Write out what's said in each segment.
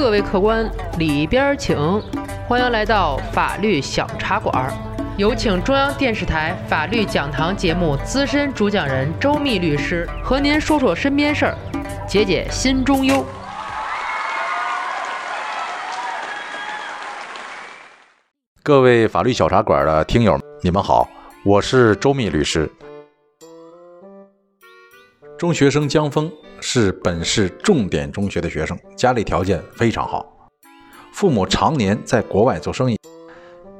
各位客官里边请，欢迎来到法律小茶馆。有请中央电视台法律讲堂节目资深主讲人周密律师和您说说身边事儿，解解心中忧。各位法律小茶馆的听友，你们好，我是周密律师。中学生江峰是本市重点中学的学生，家里条件非常好，父母常年在国外做生意，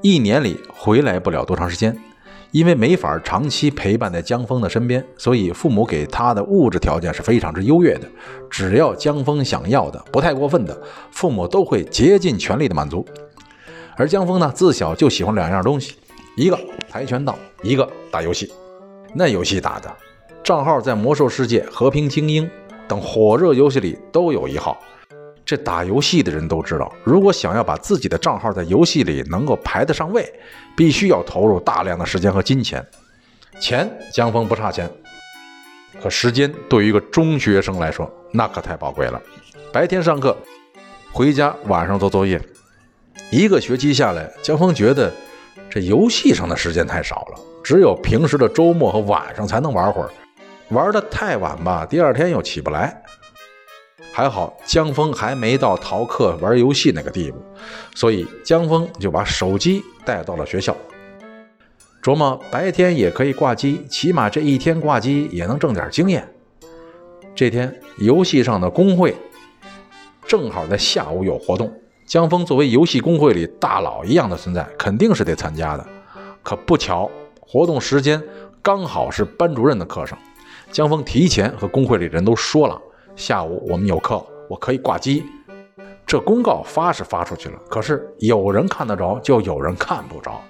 一年里回来不了多长时间。因为没法长期陪伴在江峰的身边，所以父母给他的物质条件是非常之优越的。只要江峰想要的，不太过分的，父母都会竭尽全力的满足。而江峰呢，自小就喜欢两样东西，一个跆拳道，一个打游戏。那游戏打的，账号在魔兽世界、和平精英等火热游戏里都有一号。这打游戏的人都知道，如果想要把自己的账号在游戏里能够排得上位，必须要投入大量的时间和金钱。钱，江峰不差钱，可时间对于一个中学生来说，那可太宝贵了。白天上课，回家晚上做作业，一个学期下来，江峰觉得这游戏上的时间太少了，只有平时的周末和晚上才能玩会儿，玩的太晚吧，第二天又起不来。还好江峰还没到逃课玩游戏那个地步，所以江峰就把手机带到了学校，琢磨白天也可以挂机，起码这一天挂机也能挣点经验。这天游戏上的工会正好在下午有活动，江峰作为游戏工会里大佬一样的存在，肯定是得参加的。可不巧，活动时间刚好是班主任的课上，江峰提前和工会里人都说了。下午我们有课，我可以挂机。这公告发是发出去了，可是有人看得着，就有人看不着。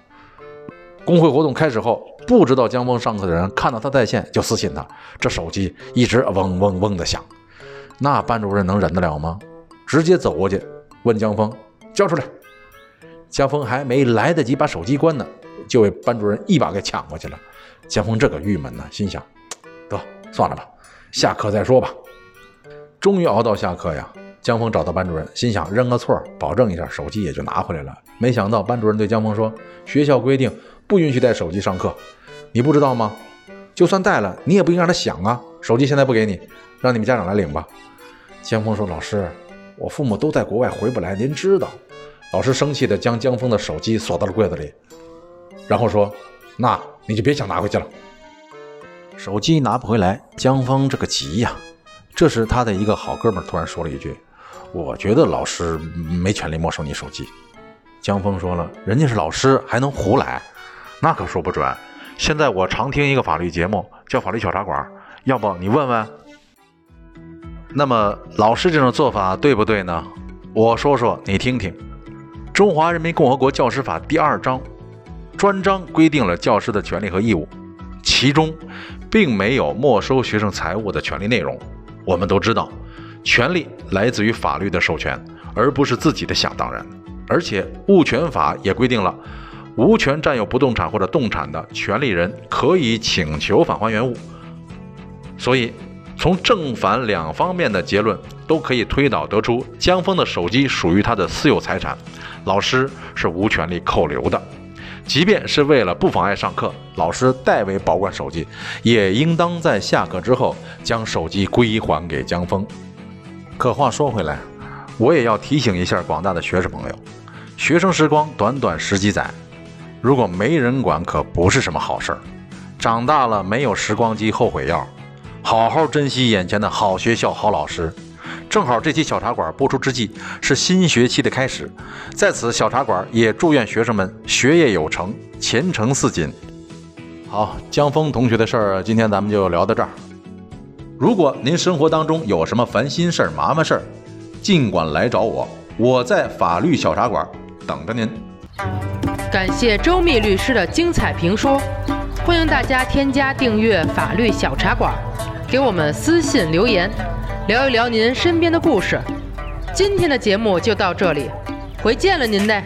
工会活动开始后，不知道江峰上课的人看到他在线，就私信他，这手机一直嗡嗡嗡的响。那班主任能忍得了吗？直接走过去问江峰：“交出来！”江峰还没来得及把手机关呢，就被班主任一把给抢过去了。江峰这个郁闷呢，心想：算了吧，下课再说吧。终于熬到下课呀！江峰找到班主任，心想认个错，保证一下手机也就拿回来了。没想到班主任对江峰说：“学校规定不允许带手机上课，你不知道吗？就算带了，你也不应该让他响啊！手机现在不给你，让你们家长来领吧。”江峰说：“老师，我父母都在国外，回不来，您知道。”老师生气地将江峰的手机锁到了柜子里，然后说：“那你就别想拿回去了。”手机拿不回来，江峰这个急呀！这时，他的一个好哥们突然说了一句：“我觉得老师没权利没收你手机。”江峰说了：“人家是老师，还能胡来？那可说不准。现在我常听一个法律节目，叫《法律小茶馆》，要不你问问？那么老师这种做法对不对呢？我说说，你听听。《中华人民共和国教师法》第二章专章规定了教师的权利和义务，其中并没有没收学生财物的权利内容。”我们都知道，权利来自于法律的授权，而不是自己的想当然。而且物权法也规定了，无权占有不动产或者动产的权利人可以请求返还原物。所以，从正反两方面的结论都可以推导得出，江峰的手机属于他的私有财产，老师是无权利扣留的。即便是为了不妨碍上课，老师代为保管手机，也应当在下课之后将手机归还给江峰。可话说回来，我也要提醒一下广大的学生朋友：学生时光短短十几载，如果没人管，可不是什么好事儿。长大了没有时光机后悔药，好好珍惜眼前的好学校、好老师。正好这期小茶馆播出之际是新学期的开始，在此小茶馆也祝愿学生们学业有成，前程似锦。好，江峰同学的事儿，今天咱们就聊到这儿。如果您生活当中有什么烦心事儿、麻烦事儿，尽管来找我，我在法律小茶馆等着您。感谢周密律师的精彩评说，欢迎大家添加订阅法律小茶馆，给我们私信留言。聊一聊您身边的故事，今天的节目就到这里，回见了您嘞。